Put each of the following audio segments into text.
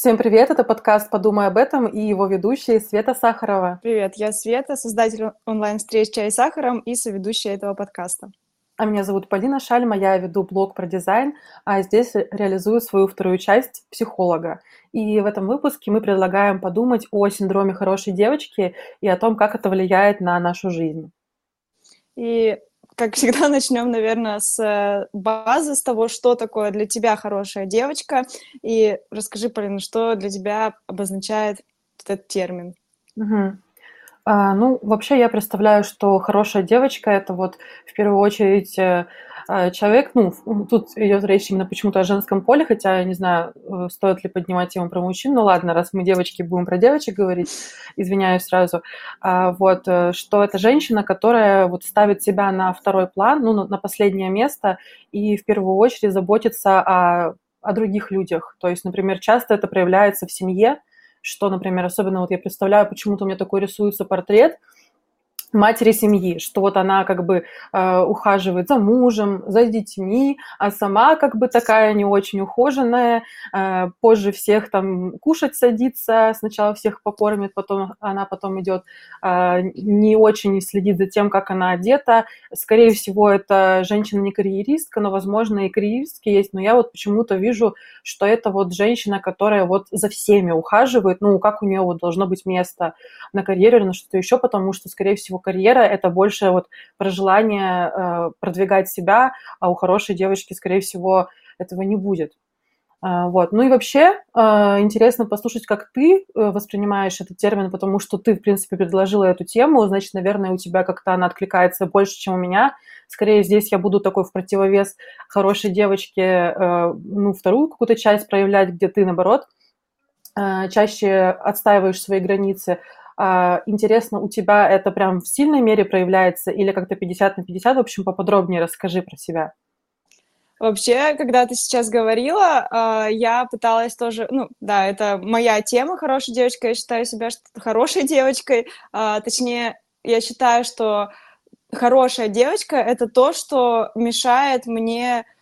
Всем привет, это подкаст «Подумай об этом» и его ведущая Света Сахарова. Привет, я Света, создатель онлайн-встреч «Чай с сахаром» и соведущая этого подкаста. А меня зовут Полина Шальма, я веду блог про дизайн, а здесь реализую свою вторую часть психолога. И в этом выпуске мы предлагаем подумать о синдроме хорошей девочки и о том, как это влияет на нашу жизнь. И как всегда, начнем, наверное, с э, базы, с того, что такое для тебя хорошая девочка. И расскажи, Полина, что для тебя обозначает этот термин. Угу. А, ну, вообще я представляю, что хорошая девочка это вот в первую очередь э, человек, ну, тут идет речь именно почему-то о женском поле, хотя я не знаю, э, стоит ли поднимать тему про мужчин, ну ладно, раз мы девочки будем про девочек говорить, извиняюсь сразу, а, вот, э, что это женщина, которая вот ставит себя на второй план, ну, на последнее место и в первую очередь заботится о, о других людях. То есть, например, часто это проявляется в семье, что, например, особенно вот я представляю, почему-то у меня такой рисуется портрет – матери семьи, что вот она как бы э, ухаживает за мужем, за детьми, а сама как бы такая не очень ухоженная, э, позже всех там кушать садится, сначала всех покормит, потом она потом идет, э, не очень следит за тем, как она одета. Скорее всего, это женщина не карьеристка, но, возможно, и карьеристки есть, но я вот почему-то вижу, что это вот женщина, которая вот за всеми ухаживает, ну, как у нее вот должно быть место на карьере на что-то еще, потому что, скорее всего, карьера – это больше вот про желание э, продвигать себя, а у хорошей девочки, скорее всего, этого не будет. Uh, вот. Ну и вообще uh, интересно послушать, как ты воспринимаешь этот термин, потому что ты, в принципе, предложила эту тему, значит, наверное, у тебя как-то она откликается больше, чем у меня. Скорее, здесь я буду такой в противовес хорошей девочке, ну, вторую какую-то часть проявлять, где ты, наоборот, чаще отстаиваешь свои границы, интересно, у тебя это прям в сильной мере проявляется или как-то 50 на 50? В общем, поподробнее расскажи про себя. Вообще, когда ты сейчас говорила, а, я пыталась тоже, ну, да, это моя тема, хорошая девочка, я считаю себя хорошей девочкой, а, точнее, я считаю, что хорошая девочка — это то, что мешает мне а,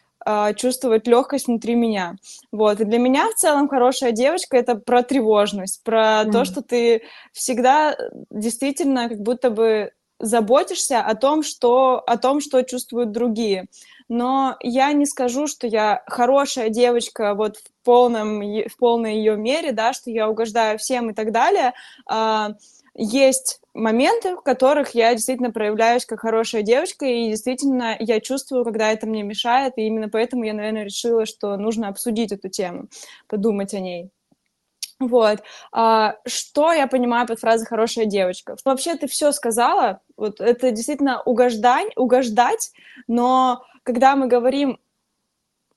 чувствовать легкость внутри меня. Вот. И для меня в целом хорошая девочка это про тревожность, про mm. то, что ты всегда действительно как будто бы заботишься о том, что, о том, что чувствуют другие. Но я не скажу, что я хорошая девочка вот в, полном, в полной ее мере, да, что я угождаю всем и так далее. А, есть моменты, в которых я действительно проявляюсь как хорошая девочка, и действительно я чувствую, когда это мне мешает, и именно поэтому я, наверное, решила, что нужно обсудить эту тему, подумать о ней. Вот. А, что я понимаю под фразой «хорошая девочка»? Вообще ты все сказала, вот это действительно угождать, угождать, но когда мы говорим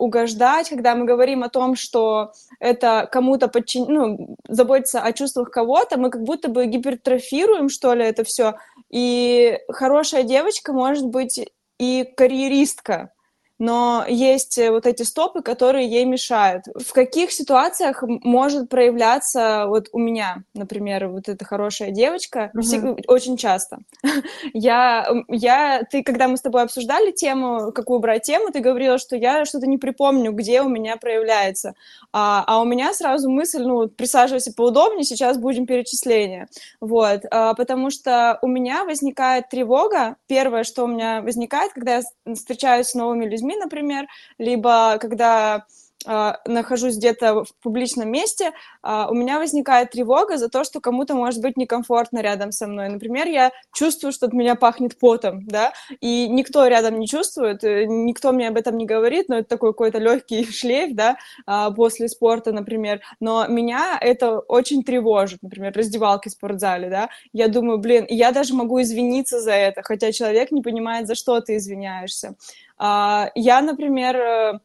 угождать, когда мы говорим о том, что это кому-то подчин... ну, заботиться о чувствах кого-то, мы как будто бы гипертрофируем, что ли, это все. И хорошая девочка может быть и карьеристка, но есть э, вот эти стопы, которые ей мешают. В каких ситуациях может проявляться вот у меня, например, вот эта хорошая девочка, угу. всегда, очень часто. я, я, ты, когда мы с тобой обсуждали тему, какую брать тему, ты говорила, что я что-то не припомню, где у меня проявляется. А, а у меня сразу мысль, ну, присаживайся поудобнее, сейчас будем перечисления. Вот, а, потому что у меня возникает тревога. Первое, что у меня возникает, когда я встречаюсь с новыми людьми, например, либо когда Uh, нахожусь где-то в публичном месте, uh, у меня возникает тревога за то, что кому-то может быть некомфортно рядом со мной. Например, я чувствую, что от меня пахнет потом, да, и никто рядом не чувствует, э, никто мне об этом не говорит, но это такой какой-то легкий шлейф, да, uh, после спорта, например. Но меня это очень тревожит, например, раздевалки в спортзале, да. Я думаю, блин, я даже могу извиниться за это, хотя человек не понимает, за что ты извиняешься. А, я, например, э,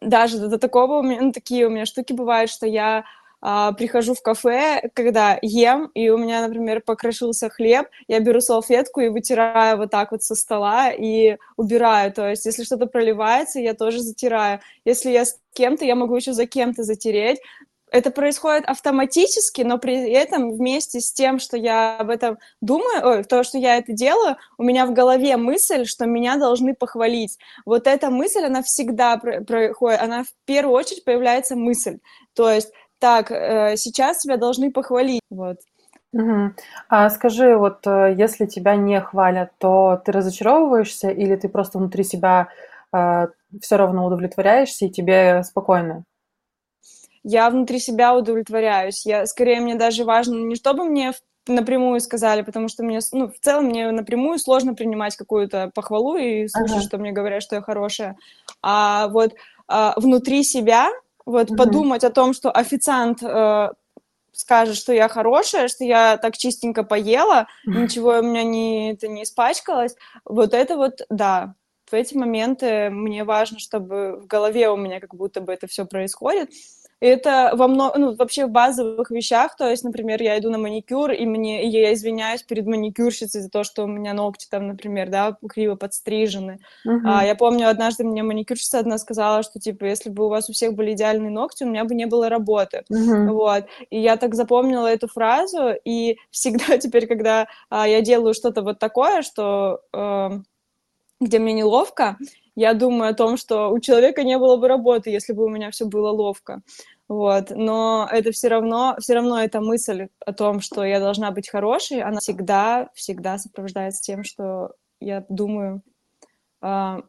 даже до такого, у ну, такие у меня штуки бывают, что я а, прихожу в кафе, когда ем, и у меня, например, покрошился хлеб, я беру салфетку и вытираю вот так вот со стола и убираю. То есть, если что-то проливается, я тоже затираю. Если я с кем-то, я могу еще за кем-то затереть это происходит автоматически, но при этом вместе с тем, что я об этом думаю, ой, то, что я это делаю, у меня в голове мысль, что меня должны похвалить. Вот эта мысль, она всегда происходит, она в первую очередь появляется мысль. То есть так, э, сейчас тебя должны похвалить, вот. Мгм. А скажи, вот э, если тебя не хвалят, то ты разочаровываешься или ты просто внутри себя э, все равно удовлетворяешься и тебе спокойно? Я внутри себя удовлетворяюсь. Я, скорее, мне даже важно не чтобы мне напрямую сказали, потому что мне, ну, в целом мне напрямую сложно принимать какую-то похвалу и слушать, Ага. что мне говорят, что я хорошая. А вот а, внутри себя вот Мгм. подумать о том, что официант э, скажет, что я хорошая, что я так чистенько поела, ничего у меня не, это не испачкалось, вот это вот, да, в эти моменты мне важно, чтобы в голове у меня как будто бы это все происходит. Это во мно... ну, вообще в базовых вещах, то есть, например, я иду на маникюр, и мне и я извиняюсь перед маникюрщицей за то, что у меня ногти там, например, да, криво подстрижены. Мгм. А, я помню, однажды мне маникюрщица одна сказала, что, типа, если бы у вас у всех были идеальные ногти, у меня бы не было работы. Мгм. Вот. И я так запомнила эту фразу, и всегда теперь, когда а, я делаю что-то вот такое, что эм, где мне неловко, я думаю о том, что у человека не было бы работы, если бы у меня все было ловко. Вот. Но это все равно, все равно эта мысль о том, что я должна быть хорошей, она всегда, всегда сопровождается тем, что я думаю, а,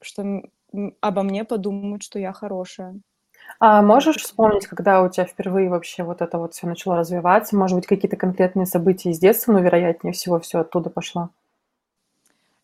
что обо мне подумают, что я хорошая. А можешь вспомнить, когда у тебя впервые вообще вот это вот все начало развиваться? Может быть, какие-то конкретные события из детства, но вероятнее всего все оттуда пошло?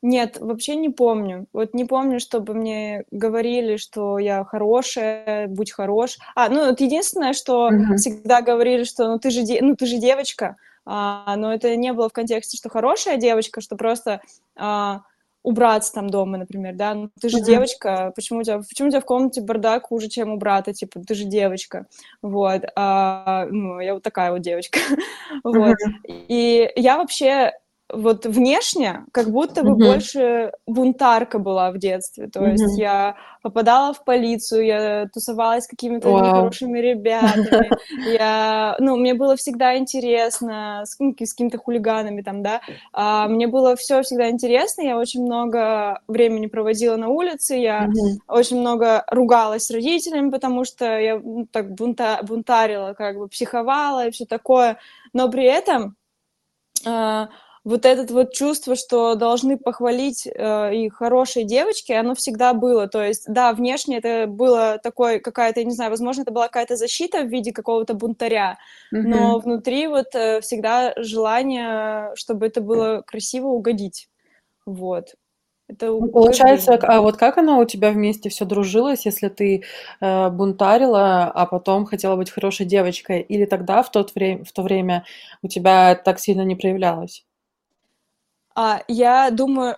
Нет, вообще не помню. Вот не помню, чтобы мне говорили, что я хорошая, будь хорош. А, ну вот единственное, что Мгм. всегда говорили, что ну ты же, де- ну, ты же девочка, а, но это не было в контексте, что хорошая девочка, что просто а, убраться там дома, например, да, ну ты же Мгм. девочка, почему у тебя, почему у тебя в комнате бардак хуже, чем у брата, типа, ты же девочка, вот, а, ну, я вот такая вот девочка, вот, Мгм. и я вообще вот внешне как будто бы Мгм. больше бунтарка была в детстве. То есть Мгм. я попадала в полицию, я тусовалась с какими-то Вау. нехорошими ребятами. Я, ну, мне было всегда интересно с, ну, с какими-то хулиганами там, да. А, мне было все всегда интересно. Я очень много времени проводила на улице. Я Мгм. очень много ругалась с родителями, потому что я ну, так бунта бунтарила, как бы психовала и все такое. Но при этом а, вот это вот чувство, что должны похвалить э, и хорошие девочки, оно всегда было. То есть, да, внешне это было такое, какая-то, я не знаю, возможно, это была какая-то защита в виде какого-то бунтаря, но Мгм. внутри вот э, всегда желание, чтобы это было красиво угодить. Вот. Это Ну, получается, а вот как оно у тебя вместе все дружилось, если ты э, бунтарила, а потом хотела быть хорошей девочкой? Или тогда, в тот время, в то время, у тебя так сильно не проявлялось? А, я думаю,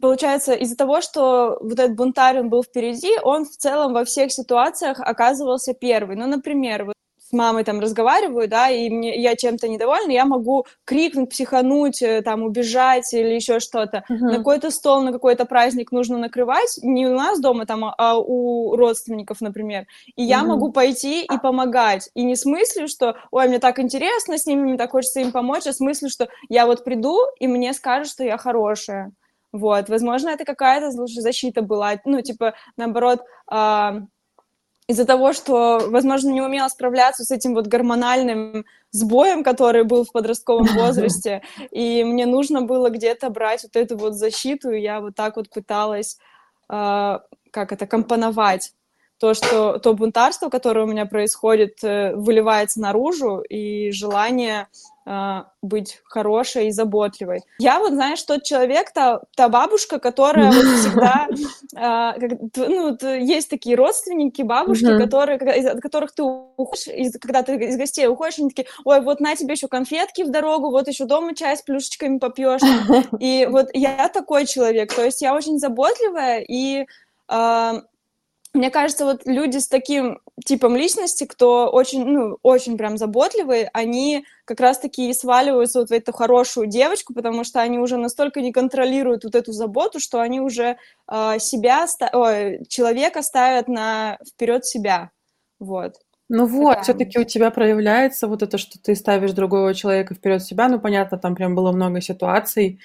Получается, из-за того, что вот этот бунтарь, он был впереди, он в целом во всех ситуациях оказывался первый. Ну, например, вот с мамой там разговариваю, да, и мне, я чем-то недовольна, я могу крикнуть, психануть, э, там, убежать или еще что-то. На Мгм. какой-то стол, на какой-то праздник нужно накрывать, не у нас дома там, а а у родственников, например. И я Мгм. могу пойти и помогать. И не с мыслью, что, ой, мне так интересно с ними, мне так хочется им помочь, а с мыслью, что я вот приду, и мне скажут, что я хорошая. Вот, возможно, это какая-то защита была, ну, типа, наоборот, а, из-за того, что, возможно, не умела справляться с этим вот гормональным сбоем, который был в подростковом возрасте, и мне нужно было где-то брать вот эту вот защиту, и я вот так вот пыталась, а, как это, компоновать то, что то бунтарство, которое у меня происходит, э, выливается наружу, и желание а, быть хорошей и заботливой. Я вот, знаешь, тот человек, та, та бабушка, которая вот всегда, а, как, ну, вот есть такие родственники, бабушки, Мгм. которые, из- от которых ты уходишь, из- когда ты из гостей уходишь, они такие, ой, вот на тебе еще конфетки в дорогу, вот еще дома чай с плюшечками попьешь. И вот я такой человек, то есть я очень заботливая, и а, мне кажется, вот люди с таким типом личности, кто очень, ну, очень прям заботливые, они как раз-таки и сваливаются вот в эту хорошую девочку, потому что они уже настолько не контролируют вот эту заботу, что они уже а, себя, ой, человека ставят на вперед себя. Вот. Ну вот, все-таки у тебя проявляется вот это, что ты ставишь другого человека вперед себя. Ну, понятно, там прям было много ситуаций,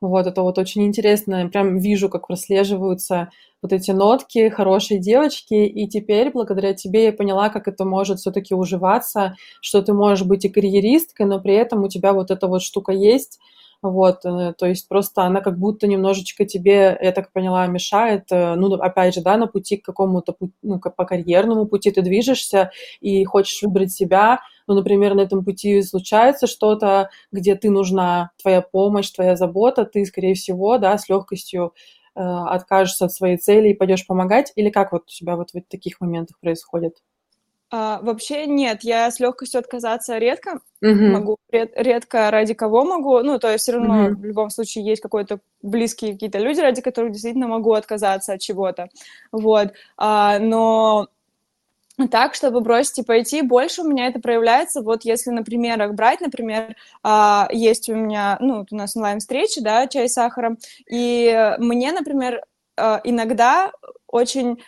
Вот, это вот очень интересно. Прям вижу, как прослеживаются вот эти нотки хорошей девочки, и теперь благодаря тебе я поняла, как это может все-таки уживаться, что ты можешь быть и карьеристкой, но при этом у тебя вот эта вот штука есть, вот, э, то есть просто она как будто немножечко тебе, я так поняла, мешает, э, ну, опять же, да, на пути к какому-то, ну, по карьерному пути ты движешься и хочешь выбрать себя, ну, например, на этом пути случается что-то, где ты нужна, твоя помощь, твоя забота, ты, скорее всего, да, с легкостью э, откажешься от своей цели и пойдешь помогать, или как вот у тебя вот в таких моментах происходит? А, вообще нет, я с легкостью отказаться редко uh-huh. могу, ред, редко ради кого могу, ну, то есть все равно uh-huh. в любом случае есть какой-то близкие какие-то люди, ради которых действительно могу отказаться от чего-то, вот, а, но так, чтобы бросить и пойти, больше у меня это проявляется, вот если на примерах брать, например, а, есть у меня, ну, у нас онлайн-встречи, да, чай с сахаром, и мне, например, а, иногда очень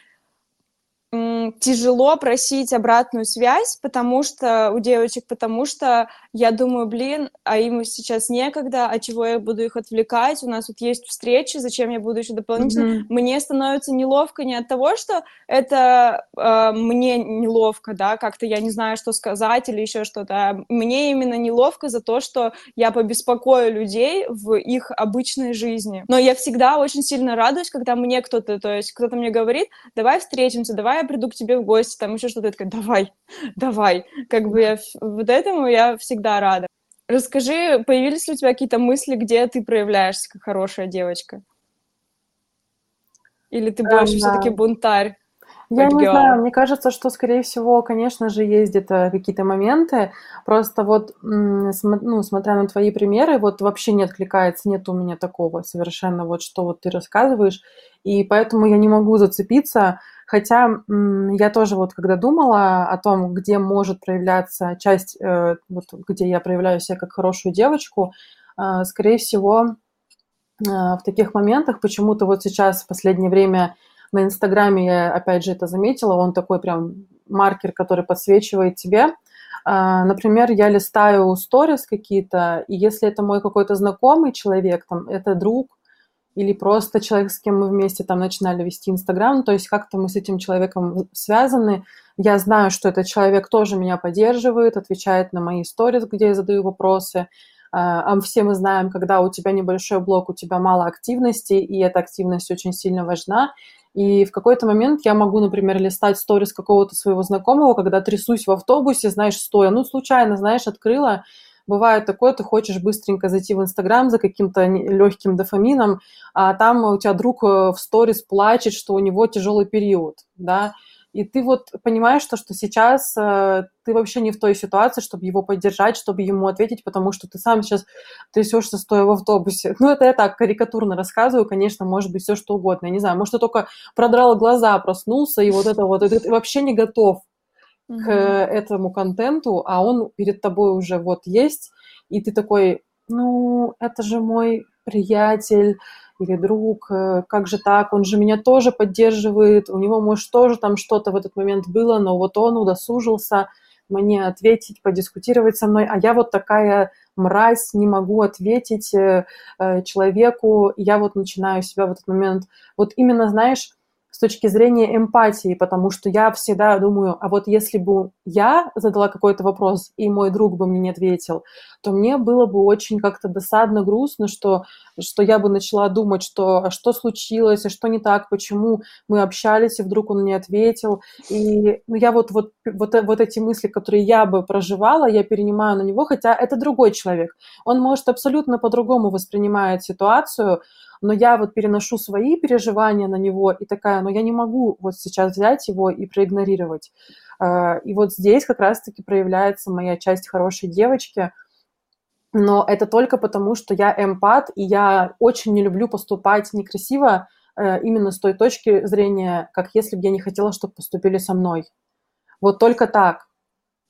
тяжело просить обратную связь, потому что у девочек, потому что я думаю, блин, а им сейчас некогда, а чего я буду их отвлекать? У нас вот есть встречи, зачем я буду еще дополнительно? Mm-hmm. Мне становится неловко не от того, что это э, мне неловко, да, как-то я не знаю, что сказать или еще что-то. А мне именно неловко за то, что я побеспокою людей в их обычной жизни. Но я всегда очень сильно радуюсь, когда мне кто-то, то есть кто-то мне говорит, давай встретимся, давай я приду к тебе в гости, там еще что-то, я такая, давай, давай. Как бы я вот этому я всегда рада. Расскажи, появились ли у тебя какие-то мысли, где ты проявляешься как хорошая девочка? Или ты больше да. все-таки бунтарь? Я не знаю, мне кажется, что, скорее всего, конечно же, есть где-то какие-то моменты. Просто вот, ну, смотря на твои примеры, вот вообще не откликается, нет у меня такого совершенно, вот что вот ты рассказываешь. И поэтому я не могу зацепиться Хотя я тоже вот когда думала о том, где может проявляться часть, э, вот где я проявляю себя как хорошую девочку, э, скорее всего, э, в таких моментах почему-то вот сейчас в последнее время на Инстаграме я опять же это заметила, он такой прям маркер, который подсвечивает тебе. Например, я листаю сторис какие-то, и если это мой какой-то знакомый человек, там, это друг, или просто человек, с кем мы вместе там начинали вести Инстаграм, то есть как-то мы с этим человеком связаны. Я знаю, что этот человек тоже меня поддерживает, отвечает на мои сторис, где я задаю вопросы. А все мы знаем, когда у тебя небольшой блок, у тебя мало активности, и эта активность очень сильно важна. И в какой-то момент я могу, например, листать сторис какого-то своего знакомого, когда трясусь в автобусе, знаешь, стоя, ну, случайно, знаешь, открыла, бывает такое, ты хочешь быстренько зайти в Инстаграм за каким-то легким дофамином, а там у тебя друг э, в сторис плачет, что у него тяжелый период, да, и ты вот понимаешь, что, что сейчас э, ты вообще не в той ситуации, чтобы его поддержать, чтобы ему ответить, потому что ты сам сейчас трясешься, стоя в автобусе. Ну, это я так карикатурно рассказываю, конечно, может быть все что угодно. Я не знаю, может, ты только продрал глаза, проснулся, и вот это вот, и ты вообще не готов к этому контенту, а он перед тобой уже вот есть, и ты такой, ну, это же мой приятель или друг, э, как же так, он же меня тоже поддерживает, у него, может, тоже там что-то в этот момент было, но вот он удосужился мне ответить, подискутировать со мной, а я вот такая мразь, не могу ответить э, э человеку, я вот начинаю себя в этот момент, вот именно, знаешь, с точки зрения эмпатии, потому что я всегда думаю, а вот если бы я задала какой-то вопрос, и мой друг бы мне не ответил, то мне было бы очень как-то досадно, грустно, что, что я бы начала думать, что а что случилось, а что не так, почему мы общались, и вдруг он не ответил. И ну, я вот, вот, вот, вот эти мысли, которые я бы проживала, я перенимаю на него, хотя это другой человек. Он может абсолютно по-другому воспринимать ситуацию, но я вот переношу свои переживания на него и такая, но я не могу вот сейчас взять его и проигнорировать. А, и вот здесь как раз-таки проявляется моя часть хорошей девочки, но это только потому, что я эмпат, и я очень не люблю поступать некрасиво э, именно с той точки зрения, как если бы я не хотела, чтобы поступили со мной. Вот только так.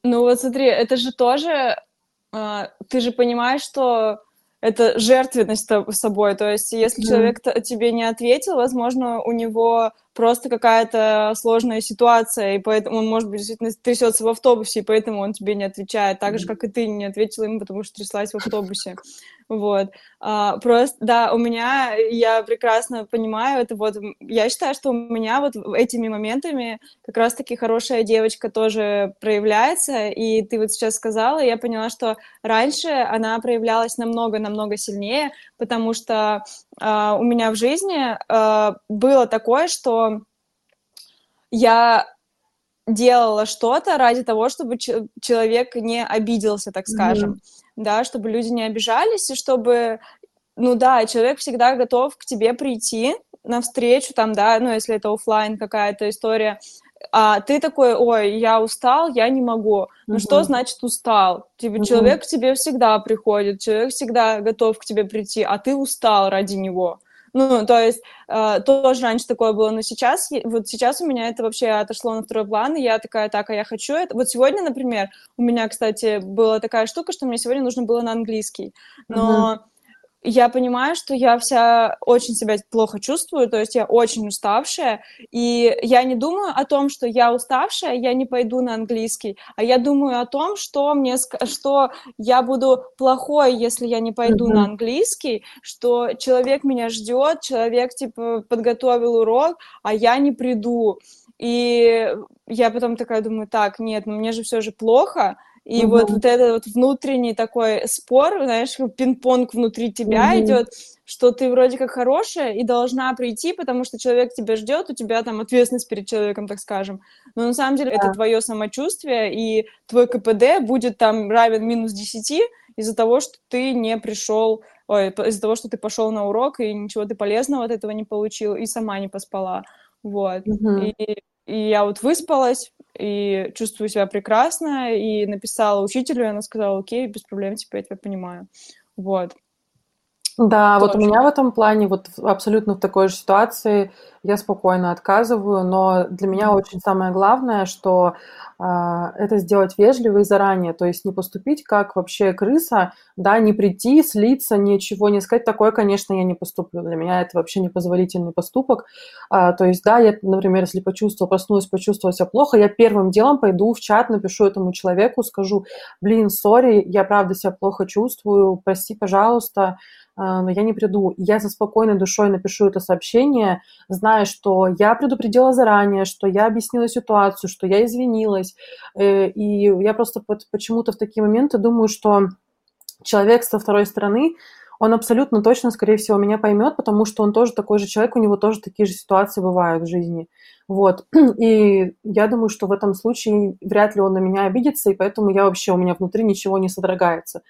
Ну вот смотри, это же тоже, э, ты же понимаешь, что это жертвенность собой. То есть, если mm-hmm. человек тебе не ответил, возможно, у него просто какая-то сложная ситуация, и поэтому он, может быть, действительно трясется в автобусе, и поэтому он тебе не отвечает, так же, как и ты не ответила ему, потому что тряслась в автобусе. Вот. А, просто, да, у меня, я прекрасно понимаю это, вот, я считаю, что у меня вот этими моментами как раз-таки хорошая девочка тоже проявляется, и ты вот сейчас сказала, я поняла, что раньше она проявлялась намного-намного сильнее, потому что а, у меня в жизни а, было такое, что я делала что-то ради того, чтобы человек не обиделся, так скажем. Mm-hmm да, чтобы люди не обижались, и чтобы, ну да, человек всегда готов к тебе прийти навстречу, там, да, ну, если это офлайн какая-то история, а ты такой, ой, я устал, я не могу. Ну, uh-huh. что значит устал? Типа, uh-huh. человек к тебе всегда приходит, человек всегда готов к тебе прийти, а ты устал ради него. Ну, то есть э, тоже раньше такое было, но сейчас, вот сейчас у меня это вообще отошло на второй план, и я такая, так, а я хочу это. Вот сегодня, например, у меня, кстати, была такая штука, что мне сегодня нужно было на английский, но... Uh-huh я понимаю, что я вся очень себя плохо чувствую, то есть я очень уставшая, и я не думаю о том, что я уставшая, я не пойду на английский, а я думаю о том, что мне, что я буду плохой, если я не пойду mm-hmm. на английский, что человек меня ждет, человек типа подготовил урок, а я не приду, и я потом такая думаю, так, нет, ну мне же все же плохо, и угу. вот, вот этот вот внутренний такой спор, знаешь, пинг-понг внутри тебя угу. идет, что ты вроде как хорошая и должна прийти, потому что человек тебя ждет, у тебя там ответственность перед человеком, так скажем. Но на самом деле да. это твое самочувствие, и твой КПД будет там равен минус 10 из-за того, что ты не пришел, ой, из-за того, что ты пошел на урок, и ничего ты полезного от этого не получил, и сама не поспала. Вот. Угу. И, и я вот выспалась, и чувствую себя прекрасно, и написала учителю, и она сказала, окей, без проблем, типа, я тебя понимаю. Вот. Да, Тоже. вот у меня в этом плане, вот абсолютно в такой же ситуации, я спокойно отказываю, но для меня очень самое главное, что э, это сделать вежливо и заранее, то есть не поступить как вообще крыса, да, не прийти, слиться, ничего не сказать, такое, конечно, я не поступлю, для меня это вообще непозволительный поступок, э, то есть, да, я, например, если почувствовала, проснулась, почувствовала себя плохо, я первым делом пойду в чат, напишу этому человеку, скажу, блин, сори, я правда себя плохо чувствую, прости, пожалуйста, я не приду. Я со спокойной душой напишу это сообщение, зная, что я предупредила заранее, что я объяснила ситуацию, что я извинилась. Э, и я просто почему-то в такие моменты думаю, что человек со второй стороны, он абсолютно точно, скорее всего, меня поймет, потому что он тоже такой же человек, у него тоже такие же ситуации бывают в жизни. Вот. И я думаю, что в этом случае вряд ли он на меня обидится, и поэтому я вообще, у меня внутри ничего не содрогается.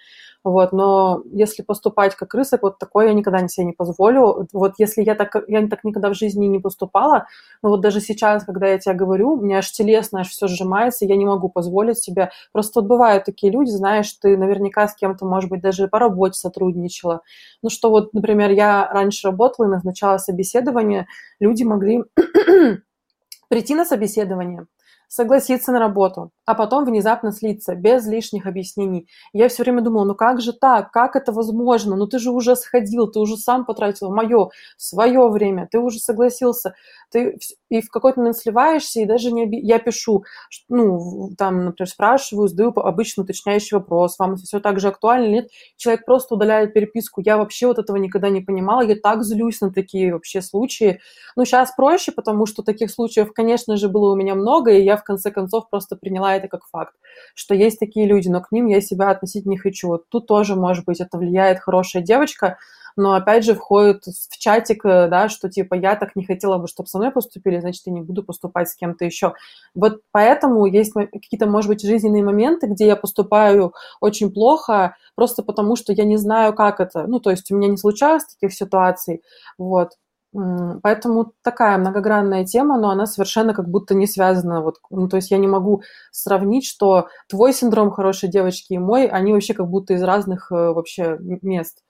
Вот, но если поступать как крыса, вот такое я никогда себе не позволю. Вот если я так, я так никогда в жизни не поступала, но вот даже сейчас, когда я тебе говорю, у меня аж телесно аж все сжимается, я не могу позволить себе. Просто вот бывают такие люди, знаешь, ты наверняка с кем-то, может быть, даже по работе сотрудничала. Ну что вот, например, я раньше работала и назначала собеседование, люди могли прийти на собеседование, согласиться на работу, а потом внезапно слиться, без лишних объяснений. Я все время думала, ну как же так, как это возможно? Ну ты же уже сходил, ты уже сам потратил мое, свое время, ты уже согласился, ты и в какой-то момент сливаешься, и даже не оби... я пишу, ну, там, например, спрашиваю, задаю обычно уточняющий вопрос, вам все так же актуально нет, человек просто удаляет переписку, я вообще вот этого никогда не понимала, я так злюсь на такие вообще случаи. Ну, сейчас проще, потому что таких случаев, конечно же, было у меня много, и я конце концов просто приняла это как факт, что есть такие люди, но к ним я себя относить не хочу. Вот тут тоже, может быть, это влияет хорошая девочка, но опять же входит в чатик, э, да, что типа я так не хотела бы, чтобы со мной поступили, значит, я не буду поступать с кем-то еще. Вот поэтому есть какие-то, может быть, жизненные моменты, где я поступаю очень плохо, просто потому что я не знаю, как это. Ну, то есть у меня не случалось таких ситуаций, вот. Поэтому такая многогранная тема, но она совершенно как будто не связана. Вот, ну, то есть я не могу сравнить, что твой синдром хорошей девочки и мой, они вообще как будто из разных э, вообще мест.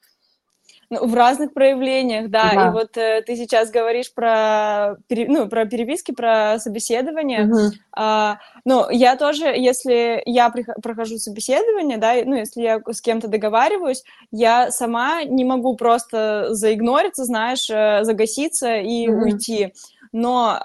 Ну, в разных проявлениях, да. да. И вот э, ты сейчас говоришь про, пере, ну, про переписки, про собеседование. Угу. А, ну, я тоже, если я прохожу собеседование, да, ну, если я с кем-то договариваюсь, я сама не могу просто заигнориться, знаешь, э, загаситься и угу. уйти. но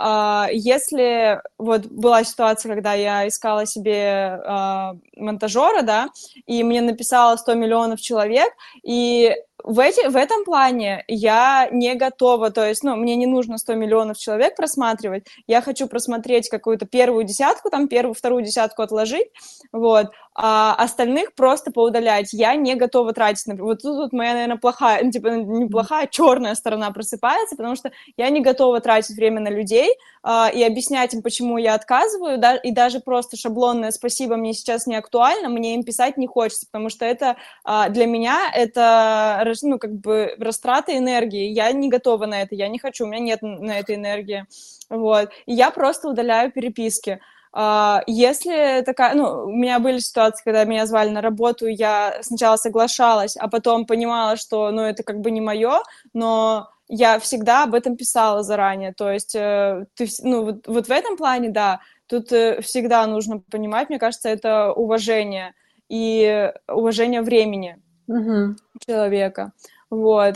э, если вот была ситуация, когда я искала себе э, монтажера, да, и мне написало 100 миллионов человек, и в, эти, в этом плане я не готова, то есть, ну, мне не нужно 100 миллионов человек просматривать, я хочу просмотреть какую-то первую десятку, там, первую, вторую десятку отложить, вот, а остальных просто поудалять. Я не готова тратить, например, вот тут вот моя, наверное, плохая, ну, типа, неплохая, черная сторона просыпается, потому что я не готова тратить время на людей а, и объяснять им, почему я отказываю, да, и даже просто шаблонное «спасибо, мне сейчас не актуально», мне им писать не хочется, потому что это а, для меня это ну, как бы растрата энергии. Я не готова на это, я не хочу, у меня нет на это энергии. Вот. И я просто удаляю переписки. Uh, если такая, ну, у меня были ситуации, когда меня звали на работу, я сначала соглашалась, а потом понимала, что, ну, это как бы не мое, но я всегда об этом писала заранее, то есть, э, ты, ну, вот, вот в этом плане, да, тут э, всегда нужно понимать, мне кажется, это уважение и уважение времени, угу. человека. Вот.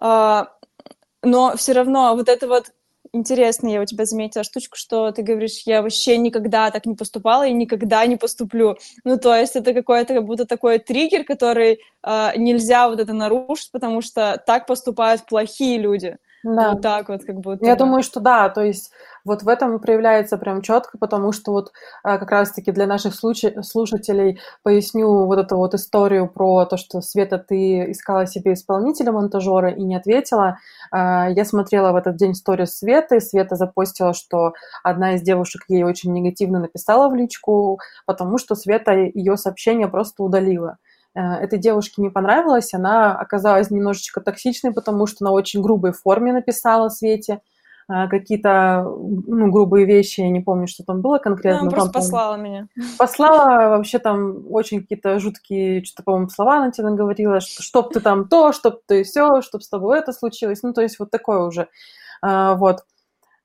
А, но все равно вот это вот интересно, я у тебя заметила штучку, что ты говоришь, я вообще никогда так не поступала и никогда не поступлю. Ну, то есть это какой-то как будто такой триггер, который э, нельзя вот это нарушить, потому что так поступают плохие люди. Да. Вот так вот как будто. Я бы. думаю, что да, то есть вот в этом проявляется прям четко, потому что вот а, как раз-таки для наших слушателей поясню вот эту вот историю про то, что Света, ты искала себе исполнителя монтажера и не ответила. А, я смотрела в этот день сторис Светы, Света запостила, что одна из девушек ей очень негативно написала в личку, потому что Света ее сообщение просто удалила. Э, этой девушке не понравилось, она оказалась немножечко токсичной, потому что на очень грубой форме написала Свете э, какие-то ну, грубые вещи, я не помню, что там было конкретно. Она просто там, послала меня. Послала вообще там очень какие-то жуткие, что-то, по-моему, слова она тебе говорила, что чтоб ты там то, чтоб ты все, чтоб с тобой это случилось. Ну, то есть вот такое уже. Э, вот.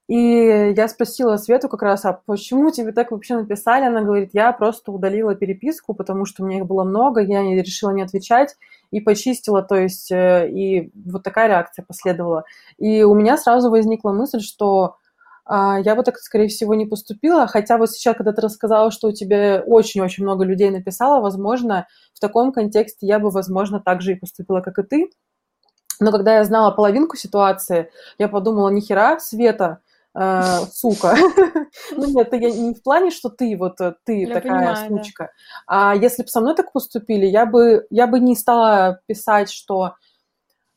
И я спросила Свету как раз, а почему тебе так вообще написали? Она говорит, я просто удалила переписку, потому что у меня их было много, я не решила не отвечать и почистила, то есть, э, и вот такая реакция последовала. И у меня сразу возникла мысль, что а, я бы так, скорее всего, не поступила, хотя вот сейчас, когда ты рассказала, что у тебя очень-очень много людей написало, возможно, в таком контексте я бы, возможно, так же и поступила, как и ты. Но когда я знала половинку ситуации, я подумала, нихера, Света, э, сука. ну нет, это я не в плане, что ты вот э, ты я такая понимаю, сучка. Да. А если бы со мной так поступили, я бы я бы не стала писать, что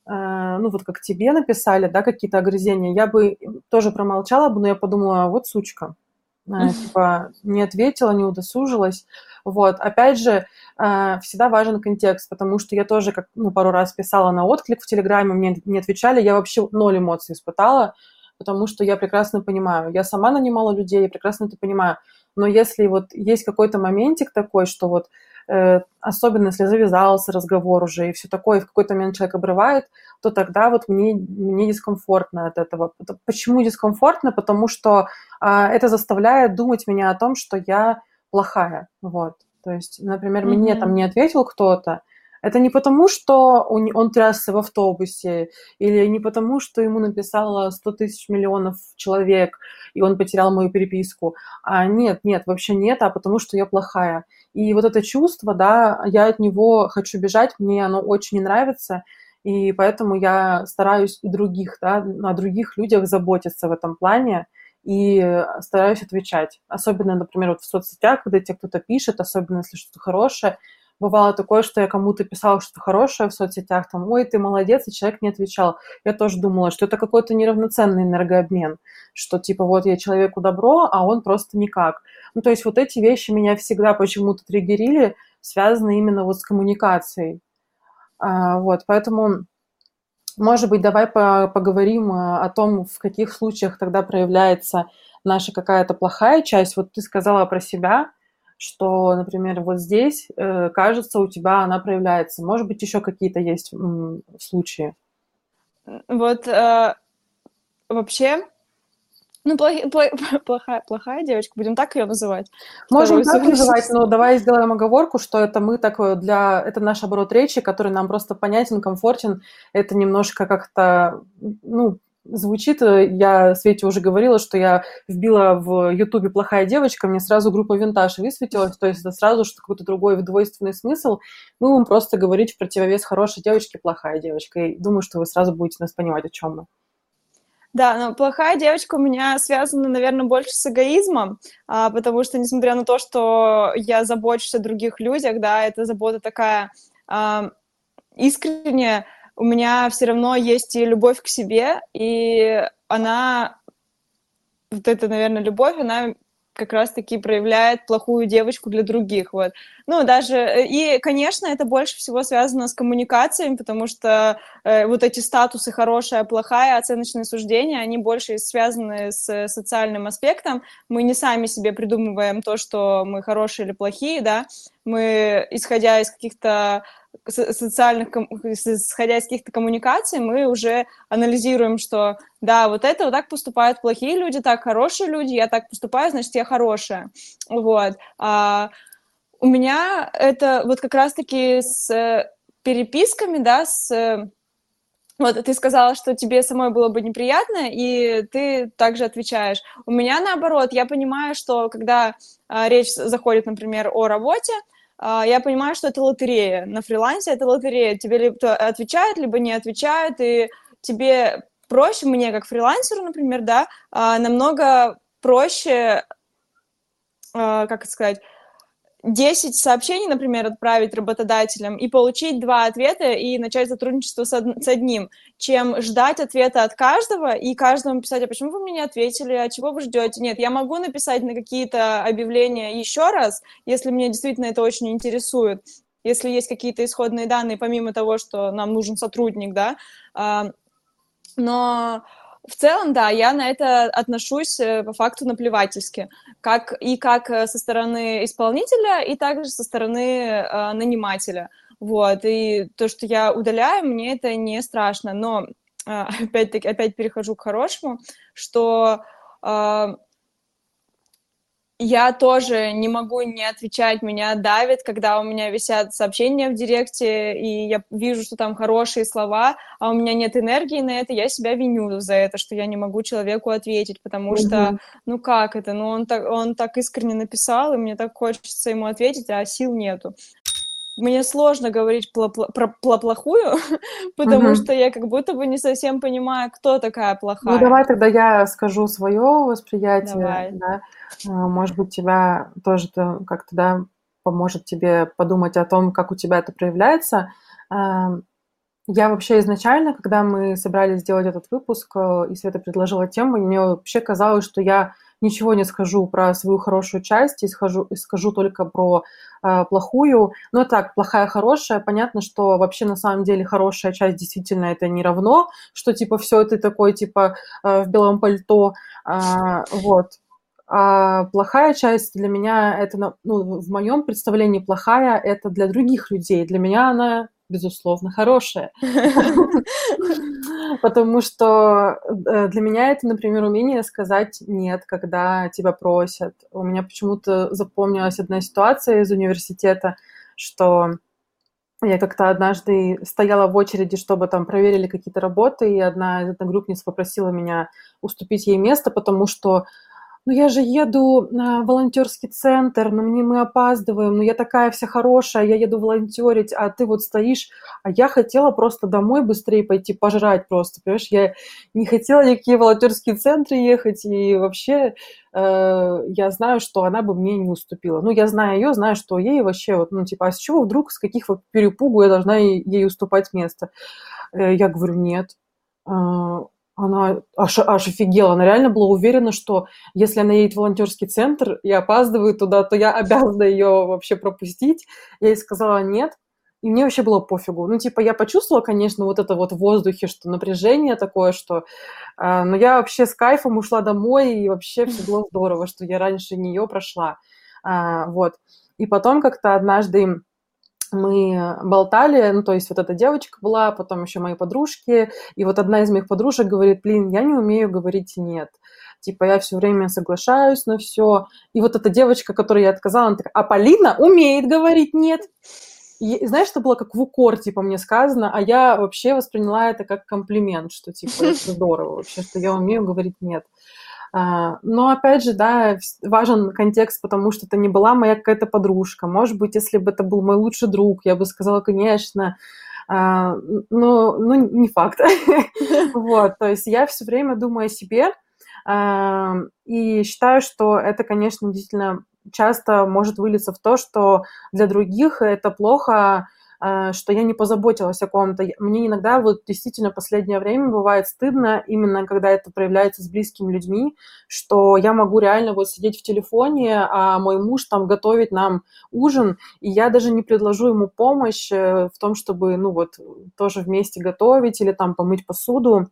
э, ну вот как тебе написали, да, какие-то огрызения, я бы тоже промолчала бы, но я подумала, вот сучка. Э, типа не ответила, не удосужилась. Вот, опять же, э, всегда важен контекст, потому что я тоже как ну, пару раз писала на отклик в Телеграме, мне не отвечали, я вообще ноль эмоций испытала, потому что я прекрасно понимаю, я сама нанимала людей, я прекрасно это понимаю, но если вот есть какой-то моментик такой, что вот э, особенно если завязался разговор уже и все такое, и в какой-то момент человек обрывает, то тогда вот мне, мне дискомфортно от этого. Почему дискомфортно? Потому что э, это заставляет думать меня о том, что я плохая, вот. То есть, например, mm-hmm. мне там не ответил кто-то, это не потому, что он, трясся в автобусе, или не потому, что ему написало 100 тысяч миллионов человек, и он потерял мою переписку. А нет, нет, вообще нет, а потому что я плохая. И вот это чувство, да, я от него хочу бежать, мне оно очень не нравится, и поэтому я стараюсь и других, да, о других людях заботиться в этом плане, и стараюсь отвечать. Особенно, например, вот в соцсетях, когда тебе кто-то пишет, особенно если что-то хорошее, бывало такое, что я кому-то писала что-то хорошее в соцсетях, там, ой, ты молодец, и человек не отвечал. Я тоже думала, что это какой-то неравноценный энергообмен, что типа вот я человеку добро, а он просто никак. Ну, то есть вот эти вещи меня всегда почему-то триггерили, связаны именно вот с коммуникацией. А, вот, поэтому, может быть, давай по поговорим а, о том, в каких случаях тогда проявляется наша какая-то плохая часть. Вот ты сказала про себя, что, например, вот здесь, э, кажется, у тебя она проявляется. Может быть, еще какие-то есть случаи? Вот э, вообще, ну, плох, плохая, плохая девочка, будем так ее называть. Можем так называть, но давай сделаем оговорку, что это мы такое для... Это наш оборот речи, который нам просто понятен, комфортен. Это немножко как-то, ну, звучит, э, я Свете уже говорила, что я вбила в Ютубе «плохая девочка», мне сразу группа «Винтаж» высветилась, то есть это сразу что какой-то другой двойственный смысл. Мы будем просто говорить в противовес хорошей девочке «плохая девочка», и думаю, что вы сразу будете нас понимать, о чем мы. Да, но плохая девочка у меня связана, наверное, больше с эгоизмом, а, потому что, несмотря на то, что я забочусь о других людях, да, эта забота такая а, искренняя, у меня все равно есть и любовь к себе, и она, вот эта, наверное, любовь, она как раз-таки проявляет плохую девочку для других, вот. Ну, даже, э, и, конечно, это больше всего связано с коммуникациями, потому что э, вот эти статусы хорошая, плохая, оценочные суждения, они больше связаны с социальным аспектом. Мы не сами себе придумываем то, что мы хорошие или плохие, да, мы, исходя из каких-то социальных, исходя из каких-то коммуникаций, мы уже анализируем, что да, вот это вот так поступают плохие люди, так хорошие люди, я так поступаю, значит, я хорошая. Вот. А, у меня это вот как раз-таки с переписками, да, с вот ты сказала, что тебе самой было бы неприятно, и ты также отвечаешь. У меня наоборот, я понимаю, что когда а, речь заходит, например, о работе, я понимаю, что это лотерея. На фрилансе это лотерея. Тебе либо отвечают, либо не отвечают, и тебе проще, мне как фрилансеру, например, да, а, намного проще, а, как сказать, 10 сообщений, например, отправить работодателям и получить два ответа и начать сотрудничество с, од- с одним, чем ждать ответа от каждого и каждому писать, а почему вы мне не ответили, а чего вы ждете? Нет, я могу написать на какие-то объявления еще раз, если меня действительно это очень интересует, если есть какие-то исходные данные, помимо того, что нам нужен сотрудник, да, а, но в целом, да, я на это отношусь э, по факту наплевательски, как и как э, со стороны исполнителя, и также со стороны э, нанимателя. Вот, и то, что я удаляю, мне это не страшно, но э, опять-таки, опять перехожу к хорошему, что э, я тоже не могу не отвечать, меня давит, когда у меня висят сообщения в директе, и я вижу, что там хорошие слова, а у меня нет энергии на это, я себя виню за это, что я не могу человеку ответить, потому mm-hmm. что, ну как это, ну он так, он так искренне написал, и мне так хочется ему ответить, а сил нету мне сложно говорить про, про, про плохую, потому угу. что я как будто бы не совсем понимаю, кто такая плохая. Ну, давай тогда я скажу свое восприятие. Давай. Да? А, может быть, тебя тоже как-то да, поможет тебе подумать о том, как у тебя это проявляется. А, я вообще изначально, когда мы собрались сделать этот выпуск, э, и Света предложила тему, мне вообще казалось, что я ничего не скажу про свою хорошую часть и скажу, и скажу только про э, плохую. Но так, плохая, хорошая. Понятно, что вообще на самом деле хорошая часть действительно это не равно, что типа все ты такой типа э, в белом пальто. Э, вот. А плохая часть для меня это, ну, в моем представлении плохая это для других людей. Для меня она безусловно, хорошее. Потому что э, для меня это, например, умение сказать «нет», когда тебя просят. У меня почему-то запомнилась одна ситуация из университета, что я как-то однажды стояла в очереди, чтобы там проверили какие-то работы, и одна из одногруппниц попросила меня уступить ей место, потому что ну я же еду на волонтерский центр, но мне мы опаздываем, ну я такая вся хорошая, я еду волонтерить, а ты вот стоишь, а я хотела просто домой быстрее пойти пожрать просто, понимаешь, я не хотела никакие волонтерские центры ехать, и вообще э, я знаю, что она бы мне не уступила. Ну, я знаю ее, знаю, что ей вообще вот, ну, типа, а с чего вдруг, с каких вот перепугу я должна ей, ей уступать место? Э, я говорю, нет. Она аж, аж офигела. Она реально была уверена, что если она едет в волонтерский центр и опаздывает туда, то я обязана ее вообще пропустить. Я ей сказала нет. И мне вообще было пофигу. Ну, типа, я почувствовала, конечно, вот это вот в воздухе, что напряжение такое, что... Э, но я вообще с кайфом ушла домой, и вообще все было здорово, что я раньше нее прошла. Э, вот. И потом как-то однажды мы болтали, ну, то есть вот эта девочка была, потом еще мои подружки, и вот одна из моих подружек говорит, блин, я не умею говорить «нет». Типа я все время соглашаюсь на все. И вот эта девочка, которой я отказала, она такая, а Полина умеет говорить «нет». и, знаешь, это было как в укор, типа, мне сказано, а я вообще восприняла это как комплимент, что, типа, это здорово вообще, что я умею говорить «нет». А, но, опять же, да, важен контекст, потому что это не была моя какая-то подружка. Может быть, если бы это был мой лучший друг, я бы сказала, конечно, а, но, но не факт. Вот, то есть я все время думаю о себе, а, и считаю, что это, конечно, действительно часто может вылиться в то, что для других это плохо, что я не позаботилась о ком-то. Мне иногда вот действительно последнее время бывает стыдно, именно когда это проявляется с близкими людьми, что я могу реально вот сидеть в телефоне, а мой муж там готовит нам ужин, и я даже не предложу ему помощь э, в том, чтобы, ну вот, тоже вместе готовить или там помыть посуду.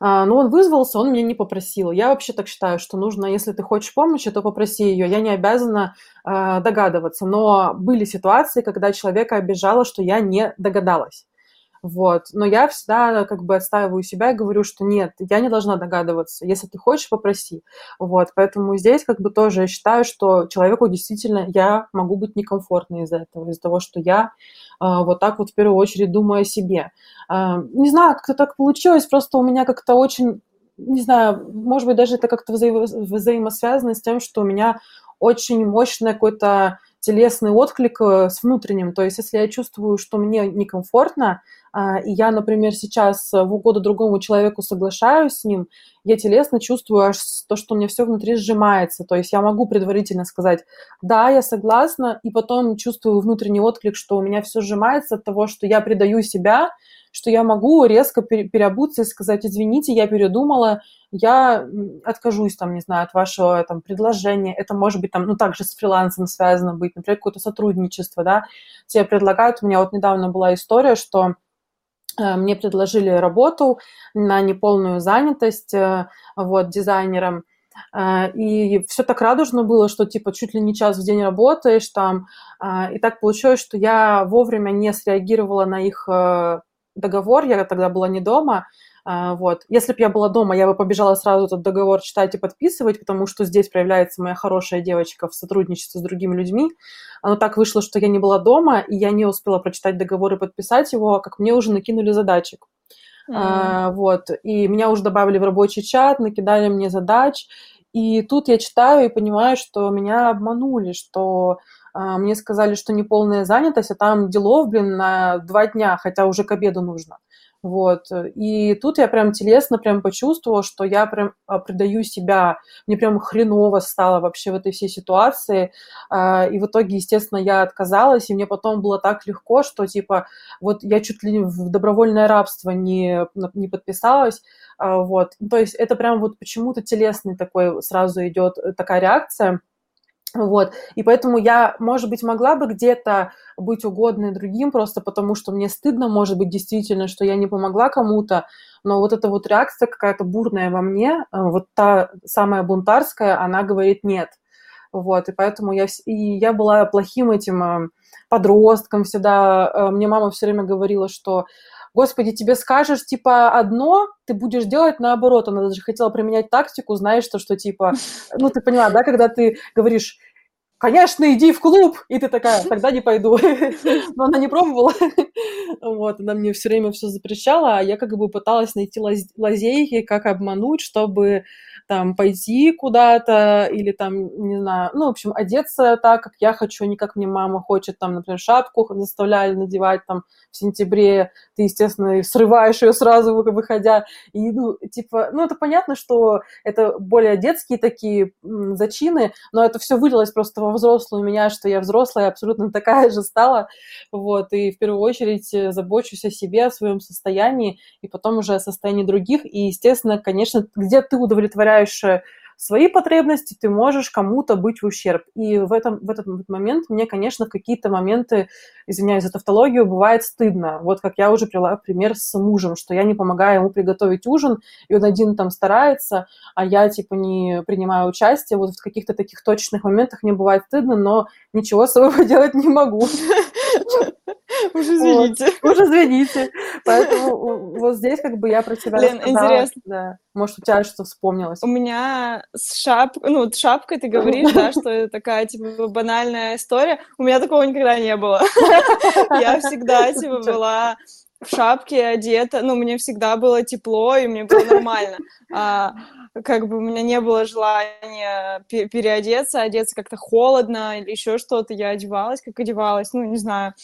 А, но он вызвался, он меня не попросил. Я вообще так считаю, что нужно, если ты хочешь помощи, то попроси ее. Я не обязана э, догадываться. Но были ситуации, когда человека обижало, что я не догадалась. Вот. Но я всегда как бы отстаиваю себя и говорю, что нет, я не должна догадываться. Если ты хочешь, попроси. Вот. Поэтому здесь как бы тоже я считаю, что человеку действительно я могу быть некомфортной из-за этого, из-за того, что я э, вот так вот в первую очередь думаю о себе. Э, не знаю, как-то так получилось, просто у меня как-то очень не знаю, может быть, даже это как-то взаимо- взаимосвязано с тем, что у меня очень мощное какое-то телесный отклик э, с внутренним. То есть если я чувствую, что мне некомфортно, и я, например, сейчас в угоду другому человеку соглашаюсь с ним, я телесно чувствую аж то, что у меня все внутри сжимается. То есть я могу предварительно сказать, да, я согласна, и потом чувствую внутренний отклик, что у меня все сжимается от того, что я предаю себя, что я могу резко переобуться и сказать, извините, я передумала, я откажусь, там, не знаю, от вашего там, предложения. Это может быть, там, ну, также с фрилансом связано быть, например, какое-то сотрудничество, да. Тебе предлагают, у меня вот недавно была история, что э, мне предложили работу на неполную занятость, э, вот, дизайнером, э, и все так радужно было, что типа чуть ли не час в день работаешь там. И так получилось, что я вовремя не среагировала на их договор, я тогда была не дома, вот. Если бы я была дома, я бы побежала сразу этот договор читать и подписывать, потому что здесь проявляется моя хорошая девочка в сотрудничестве с другими людьми. Но так вышло, что я не была дома, и я не успела прочитать договор и подписать его, как мне уже накинули задачек. Mm. А, вот. И меня уже добавили в рабочий чат, накидали мне задач. И тут я читаю и понимаю, что меня обманули, что а, мне сказали, что неполная занятость, а там делов, блин, на два дня, хотя уже к обеду нужно. Вот. И тут я прям телесно прям почувствовала, что я прям а, предаю себя. Мне прям хреново стало вообще в этой всей ситуации. А, и в итоге, естественно, я отказалась, и мне потом было так легко, что типа вот я чуть ли в добровольное рабство не, не подписалась. Вот. То есть это прям вот почему-то телесный такой сразу идет э, такая реакция. Вот, и поэтому я, может быть, могла бы где-то быть угодной другим, просто потому что мне стыдно, может быть, действительно, что я не помогла кому-то, но вот эта вот реакция какая-то бурная во мне, э, вот та самая бунтарская, она говорит нет. Вот, и поэтому я, и я была плохим этим э, подростком всегда. Э, мне мама все время говорила, что Господи, тебе скажешь, типа, одно, ты будешь делать наоборот. Она даже хотела применять тактику, знаешь, что, что типа, ну, ты поняла, да, когда ты говоришь, конечно, иди в клуб, и ты такая, тогда не пойду. Но она не пробовала. Вот, она мне все время все запрещала, а я как бы пыталась найти лазейки, как обмануть, чтобы там пойти куда-то или там, не знаю, ну, в общем, одеться так, как я хочу, не как мне мама хочет, там, например, шапку заставляли надевать там в сентябре, ты, естественно, срываешь ее сразу, выходя, и, ну, типа, ну, это понятно, что это более детские такие зачины, но это все вылилось просто во взрослую меня, что я взрослая, абсолютно такая же стала, вот, и в первую очередь э, забочусь о себе, о своем состоянии, и потом уже о состоянии других, и, естественно, конечно, где ты удовлетворяешь удовлетворяешь свои потребности, ты можешь кому-то быть в ущерб. И в, этом, в этот момент мне, конечно, в какие-то моменты, извиняюсь за тавтологию, бывает стыдно. Вот как я уже привела пример с мужем, что я не помогаю ему приготовить ужин, и он один там старается, а я типа не принимаю участие. Вот в каких-то таких точных моментах мне бывает стыдно, но ничего с собой поделать не могу. Уж извините. Вот. Уж извините. Поэтому вот здесь как бы я про тебя Лен, рассказала. интересно. Да. Может, у тебя что вспомнилось? У меня с шапкой, ну, вот шапкой ты говоришь, да, что это такая, типа, банальная история. У меня такого никогда не было. Я всегда, типа, была в шапке одета, ну, мне всегда было тепло, и мне было нормально. А, как бы у меня не было желания переодеться, одеться как-то холодно или еще что-то. Я одевалась, как одевалась, ну, не знаю.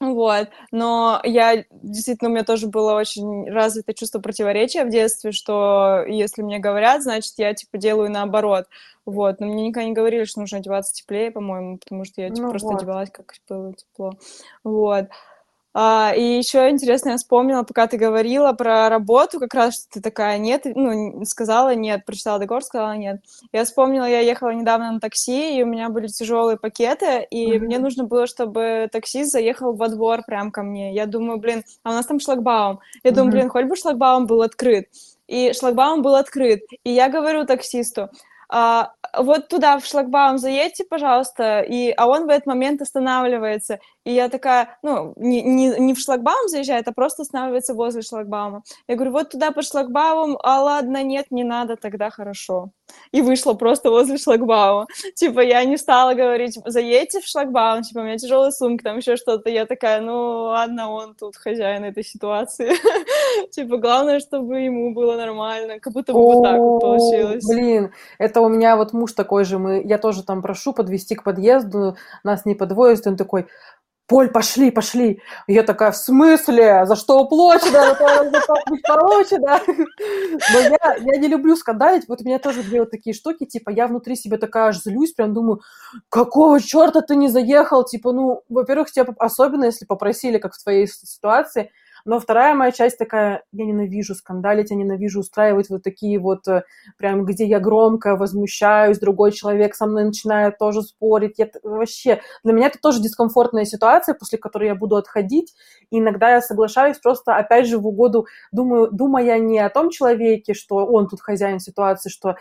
Вот, но я, действительно, у меня тоже было очень развито чувство противоречия в детстве, что если мне говорят, значит, я, типа, делаю наоборот. Вот, но мне никогда не говорили, что нужно одеваться теплее, по-моему, потому что я, типа, ну просто вот. одевалась, как было тепло. Вот. А, и еще интересно, я вспомнила, пока ты говорила про работу, как раз, что ты такая, нет, ну, сказала нет, прочитала договор, сказала нет. Я вспомнила, я ехала недавно на такси, и у меня были тяжелые пакеты, и mm-hmm. мне нужно было, чтобы таксист заехал во двор прям ко мне. Я думаю, блин, а у нас там шлагбаум. Я mm-hmm. думаю, блин, хоть бы шлагбаум был открыт. И шлагбаум был открыт. И я говорю таксисту, а, вот туда, в шлагбаум заедьте, пожалуйста, и, а он в этот момент останавливается, и я такая, ну, не, не, не в шлагбаум заезжает, а просто останавливается возле шлагбаума. Я говорю, вот туда по шлагбауму, а ладно, нет, не надо, тогда хорошо. И вышла просто возле шлагбаума. Типа, я не стала говорить, заедьте в шлагбаум, типа, у меня тяжелая сумка, там еще что-то. Я такая, ну, ладно, он тут хозяин этой ситуации. Типа, главное, чтобы ему было нормально, как будто бы вот так вот получилось. Блин, это у меня вот муж такой же, мы, я тоже там прошу подвести к подъезду, нас не подвозят, он такой, Поль, пошли, пошли. И я такая, в смысле? За что уплочено? короче, да? Но я, я не люблю скандалить. Вот у меня тоже две вот такие штуки. Типа, я внутри себя такая аж злюсь, прям думаю, какого черта ты не заехал? Типа, ну, во-первых, тебя особенно, если попросили, как в твоей ситуации, но вторая моя часть такая, я ненавижу скандалить, я ненавижу устраивать вот такие вот, э, прям, где я громко возмущаюсь, другой человек со мной начинает тоже спорить. Я, вообще, для меня это тоже дискомфортная ситуация, после которой я буду отходить. И иногда я соглашаюсь просто, опять же, в угоду, думаю, думая не о том человеке, что он тут хозяин ситуации, что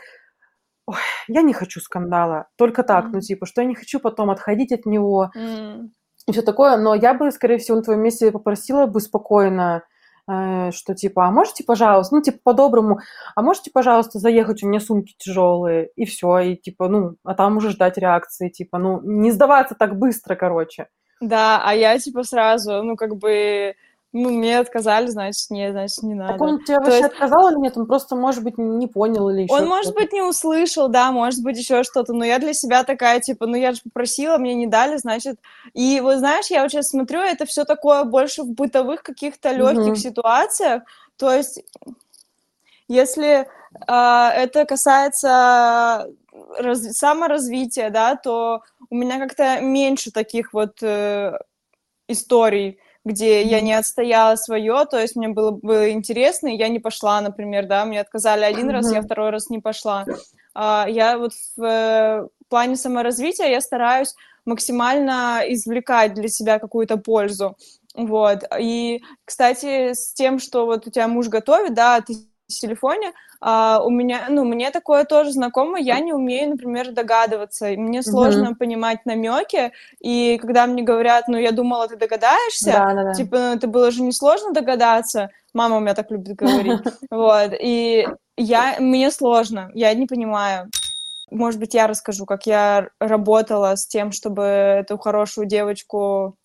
Ой, я не хочу скандала, только так, mm. ну типа, что я не хочу потом отходить от него. Mm и все такое, но я бы, скорее всего, на твоем месте попросила бы спокойно, э, что типа, а можете, пожалуйста, ну, типа, по-доброму, а можете, пожалуйста, заехать, у меня сумки тяжелые, и все, и типа, ну, а там уже ждать реакции, типа, ну, не сдаваться так быстро, короче. Да, а я, типа, сразу, ну, как бы, ну, мне отказали, значит, нет, значит, не надо. Так он тебе вообще есть... отказал или нет? Он просто, может быть, не понял или еще Он, может быть, не услышал, да, может быть, еще что-то, но я для себя такая, типа, ну, я же попросила, мне не дали, значит... И вот, знаешь, я вот сейчас смотрю, это все такое больше в бытовых каких-то легких угу. ситуациях, то есть если э, это касается раз... саморазвития, да, то у меня как-то меньше таких вот э, историй, где я не отстояла свое, то есть мне было бы интересно, и я не пошла, например, да, мне отказали один раз, я второй раз не пошла. А, я вот в э, плане саморазвития я стараюсь максимально извлекать для себя какую-то пользу. Вот. И, кстати, с тем, что вот у тебя муж готовит, да, ты в телефоне, а, у меня, ну, мне такое тоже знакомо, я не умею, например, догадываться, мне сложно mm-hmm. понимать намеки, и когда мне говорят, ну, я думала, ты догадаешься, да, да, да. типа, ну, это было же несложно догадаться, мама у меня так любит говорить, вот, и я, мне сложно, я не понимаю. Может быть, я расскажу, как я работала с тем, чтобы эту хорошую девочку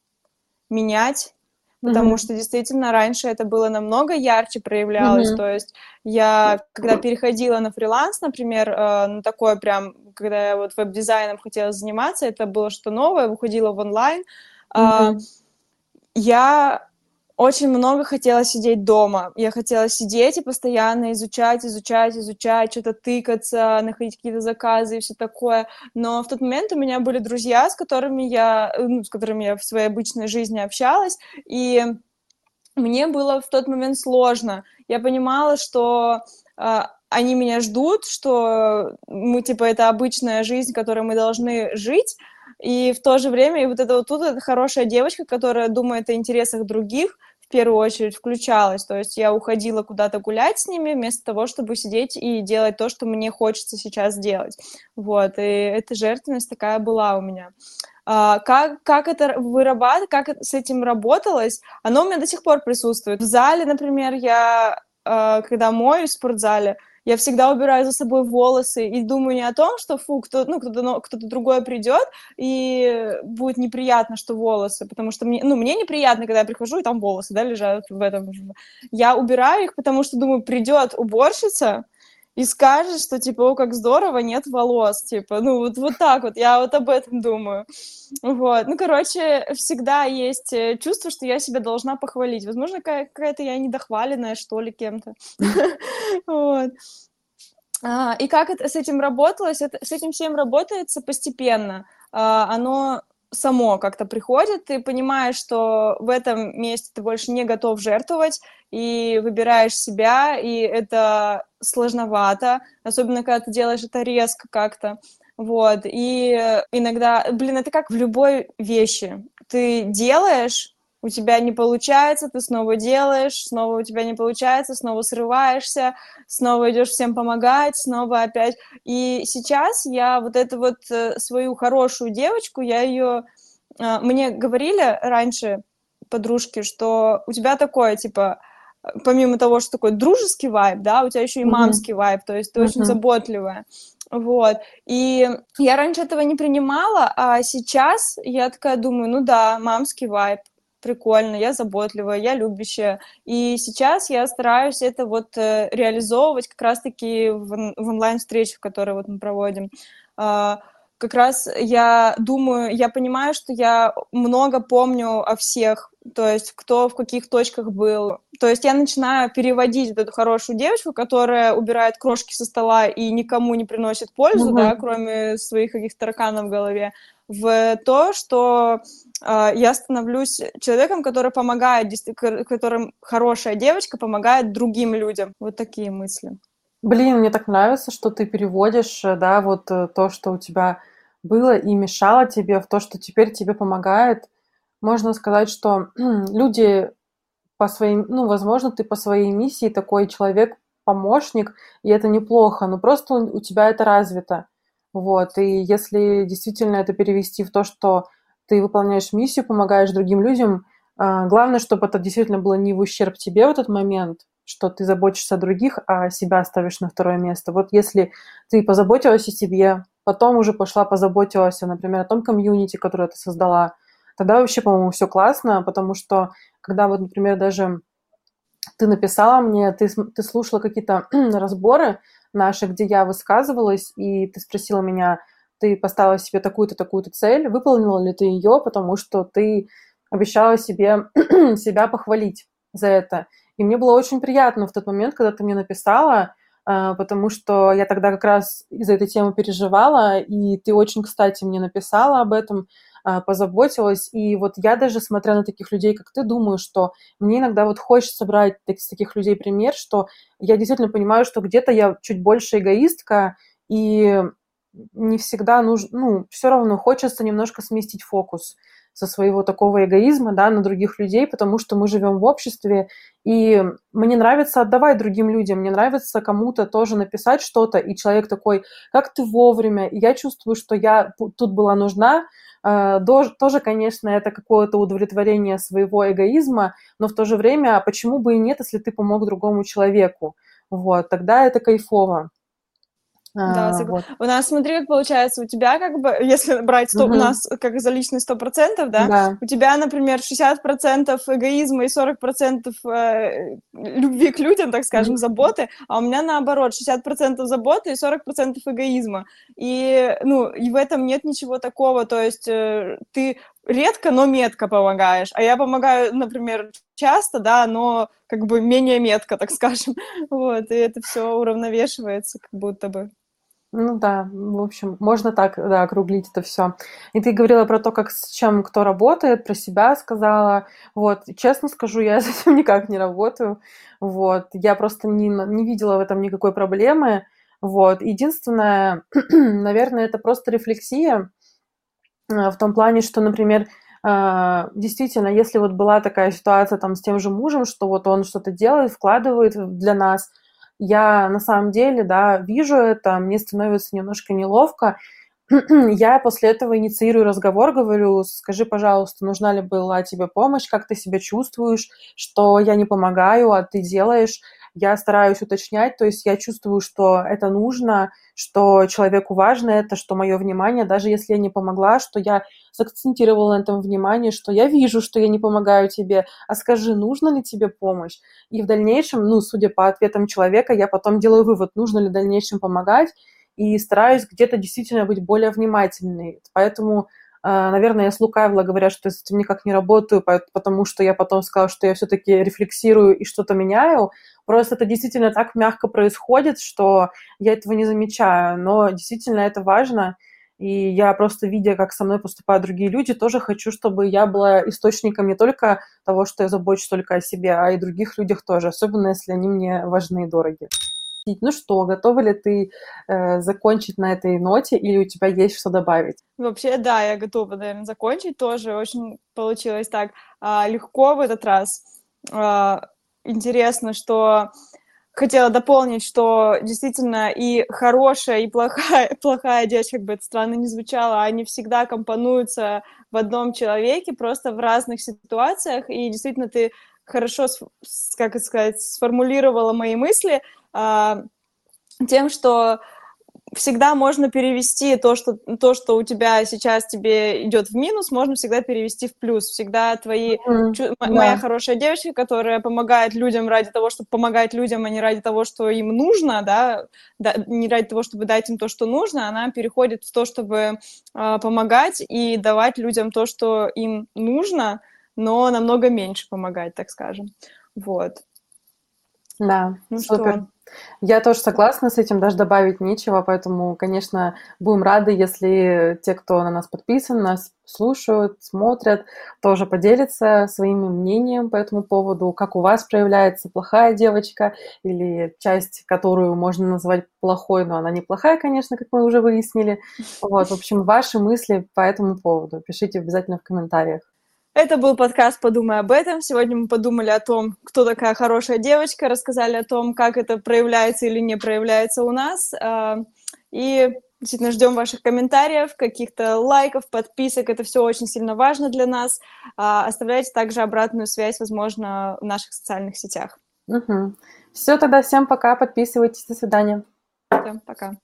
менять, потому mm-hmm. что действительно раньше это было намного ярче проявлялось. Mm-hmm. То есть я, когда переходила на фриланс, например, э, на такое прям, когда я вот веб-дизайном хотела заниматься, это было что новое, выходила в онлайн, mm-hmm. э, я очень много хотела сидеть дома. Я хотела сидеть и постоянно изучать, изучать, изучать, что-то тыкаться, находить какие-то заказы и все такое. Но в тот момент у меня были друзья, с которыми я, ну, с которыми я в своей обычной жизни общалась, и мне было в тот момент сложно. Я понимала, что э, они меня ждут, что мы, типа, это обычная жизнь, которой мы должны жить, и в то же время, и вот это вот тут эта хорошая девочка, которая думает о интересах других, первую очередь включалась. То есть я уходила куда-то гулять с ними вместо того, чтобы сидеть и делать то, что мне хочется сейчас делать. Вот, и эта жертвенность такая была у меня. А, как, как это вырабатывать, как с этим работалось, оно у меня до сих пор присутствует. В зале, например, я, а, когда моюсь в спортзале, я всегда убираю за собой волосы и думаю не о том, что фу, кто, ну, кто-то, кто-то другой придет и будет неприятно, что волосы, потому что мне, ну, мне неприятно, когда я прихожу, и там волосы, да, лежат в этом. Я убираю их, потому что думаю, придет уборщица, и скажет, что, типа, о, как здорово, нет волос, типа, ну, вот, вот так вот, я вот об этом думаю, вот, ну, короче, всегда есть э, чувство, что я себя должна похвалить, возможно, какая-то я недохваленная, что ли, кем-то, вот. А, и как это, с этим работалось? С этим всем работается постепенно. А, оно само как-то приходит, ты понимаешь, что в этом месте ты больше не готов жертвовать, и выбираешь себя, и это сложновато, особенно когда ты делаешь это резко как-то. Вот, и иногда, блин, это как в любой вещи. Ты делаешь, у тебя не получается, ты снова делаешь, снова у тебя не получается, снова срываешься, снова идешь всем помогать, снова опять. И сейчас я вот эту вот э, свою хорошую девочку, я ее... А, мне говорили раньше подружки, что у тебя такое, типа, помимо того, что такой дружеский вайб, да, у тебя еще и мамский mm-hmm. вайб, то есть ты mm-hmm. очень заботливая. Вот. И я раньше этого не принимала, а сейчас я такая думаю, ну да, мамский вайб, прикольно, я заботливая, я любящая. И сейчас я стараюсь это вот э, реализовывать как раз-таки в, в онлайн-встречах, которые вот мы проводим. Uh, как раз я думаю, я понимаю, что я много помню о всех, то есть кто в каких точках был. То есть я начинаю переводить эту хорошую девочку, которая убирает крошки со стола и никому не приносит пользу, угу. да, кроме своих каких-то тараканов в голове, в то, что э, я становлюсь человеком, который помогает, которым хорошая девочка помогает другим людям. Вот такие мысли. Блин, мне так нравится, что ты переводишь, э, да, вот э, то, что у тебя было и мешало тебе в то, что теперь тебе помогает можно сказать, что люди по своим, ну, возможно, ты по своей миссии такой человек, помощник, и это неплохо, но просто у тебя это развито. Вот, и если действительно это перевести в то, что ты выполняешь миссию, помогаешь другим людям, а, главное, чтобы это действительно было не в ущерб тебе в этот момент, что ты заботишься о других, а себя ставишь на второе место. Вот если ты позаботилась о себе, потом уже пошла позаботилась, например, о том комьюнити, которое ты создала, тогда вообще, по-моему, все классно, потому что когда вот, например, даже ты написала мне, ты, ты слушала какие-то разборы наши, где я высказывалась, и ты спросила меня, ты поставила себе такую-то, такую-то цель, выполнила ли ты ее, потому что ты обещала себе себя похвалить за это. И мне было очень приятно в тот момент, когда ты мне написала, а, потому что я тогда как раз из-за этой темы переживала, и ты очень, кстати, мне написала об этом, позаботилась. И вот я даже, смотря на таких людей, как ты, думаю, что мне иногда вот хочется брать с таких людей пример, что я действительно понимаю, что где-то я чуть больше эгоистка, и не всегда нужно, ну, все равно хочется немножко сместить фокус со своего такого эгоизма, да, на других людей, потому что мы живем в обществе, и мне нравится отдавать другим людям, мне нравится кому-то тоже написать что-то, и человек такой, как ты вовремя, и я чувствую, что я тут была нужна, Э, тоже, конечно, это какое-то удовлетворение своего эгоизма, но в то же время, а почему бы и нет, если ты помог другому человеку? Вот, тогда это кайфово. Да, а, вот. У нас, смотри, как получается, у тебя как бы, если брать 100, угу. у нас как за личность 100%, да? да, у тебя, например, 60% эгоизма и 40% э, любви к людям, так скажем, угу. заботы, а у меня наоборот, 60% заботы и 40% эгоизма. И, ну, и в этом нет ничего такого, то есть э, ты редко, но метко помогаешь, а я помогаю, например, часто, да, но как бы менее метко, так скажем, вот, и это все уравновешивается как будто бы. Ну да, в общем, можно так, да, округлить это все. И ты говорила про то, как с чем кто работает, про себя сказала. Вот, честно скажу, я с этим никак не работаю. Вот, я просто не, не видела в этом никакой проблемы. Вот, единственное, наверное, это просто рефлексия э, в том плане, что, например, э, действительно, если вот была такая ситуация там с тем же мужем, что вот он что-то делает, вкладывает для нас, я на самом деле, да, вижу это, мне становится немножко неловко, я после этого инициирую разговор, говорю, скажи, пожалуйста, нужна ли была тебе помощь, как ты себя чувствуешь, что я не помогаю, а ты делаешь. Я стараюсь уточнять, то есть я чувствую, что это нужно, что человеку важно это, что мое внимание, даже если я не помогла, что я сакцентировала на этом внимание, что я вижу, что я не помогаю тебе, а скажи, нужно ли тебе помощь? И в дальнейшем, ну, судя по ответам человека, я потом делаю вывод, нужно ли в дальнейшем помогать, и стараюсь где-то действительно быть более внимательной. Поэтому, наверное, я слукавила, говоря, что с этим никак не работаю, потому что я потом сказала, что я все-таки рефлексирую и что-то меняю. Просто это действительно так мягко происходит, что я этого не замечаю. Но действительно это важно. И я просто, видя, как со мной поступают другие люди, тоже хочу, чтобы я была источником не только того, что я забочусь только о себе, а и других людях тоже, особенно если они мне важны и дороги. Ну что, готова ли ты э, закончить на этой ноте или у тебя есть что добавить? Вообще, да, я готова, наверное, закончить тоже. Очень получилось так а, легко в этот раз. А, интересно, что хотела дополнить, что действительно и хорошая, и плохая, плохая девочка, как бы это странно не звучало, они всегда компонуются в одном человеке, просто в разных ситуациях, и действительно ты хорошо, как сказать, сформулировала мои мысли, тем, что всегда можно перевести то, что, то, что у тебя сейчас тебе идет в минус, можно всегда перевести в плюс. Всегда твои... Mm, чу- yeah. Моя хорошая девочка, которая помогает людям ради того, чтобы помогать людям, а не ради того, что им нужно, да, да не ради того, чтобы дать им то, что нужно, она переходит в то, чтобы э, помогать и давать людям то, что им нужно, но намного меньше помогать, так скажем. Вот. Да, ну супер. Что? Я тоже согласна с этим, даже добавить нечего, поэтому, конечно, будем рады, если те, кто на нас подписан, нас слушают, смотрят, тоже поделятся своим мнением по этому поводу, как у вас проявляется плохая девочка или часть, которую можно назвать плохой, но она не плохая, конечно, как мы уже выяснили. Вот, в общем, ваши мысли по этому поводу пишите обязательно в комментариях. Это был подкаст «Подумай об этом». Сегодня мы подумали о том, кто такая хорошая девочка, рассказали о том, как это проявляется или не проявляется у нас. А, и действительно ждем ваших комментариев, каких-то лайков, подписок. Это все очень сильно важно для нас. А, оставляйте также обратную связь, возможно, в наших социальных сетях. Угу. Все, тогда всем пока, подписывайтесь, до свидания. Всем пока.